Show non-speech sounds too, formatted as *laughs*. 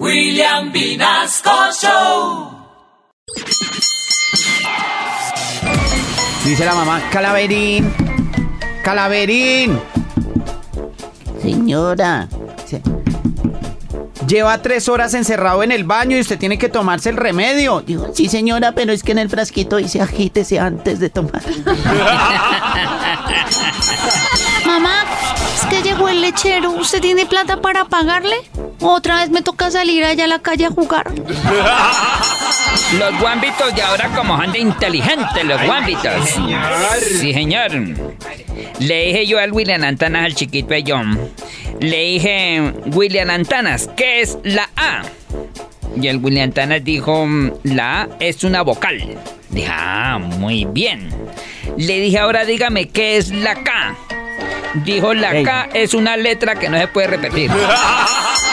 William Vinasco Show. Dice la mamá, Calaverín, Calaverín. Señora. se- Lleva tres horas encerrado en el baño y usted tiene que tomarse el remedio. Digo, sí señora, pero es que en el frasquito dice agítese antes de tomar. *laughs* *laughs* Llegó el lechero. ¿Usted tiene plata para pagarle? Otra vez me toca salir allá a la calle a jugar. *laughs* Los guambitos de ahora como son de inteligentes los guambitos. Sí, señor. Le dije yo al William Antanas, al chiquito de John. Le dije, William Antanas, ¿qué es la A? Y el William Antanas dijo, la A es una vocal. Dije, ah, muy bien. Le dije, ahora dígame, ¿qué es la K? Dijo, la. K es una letra que no se puede repetir. *laughs*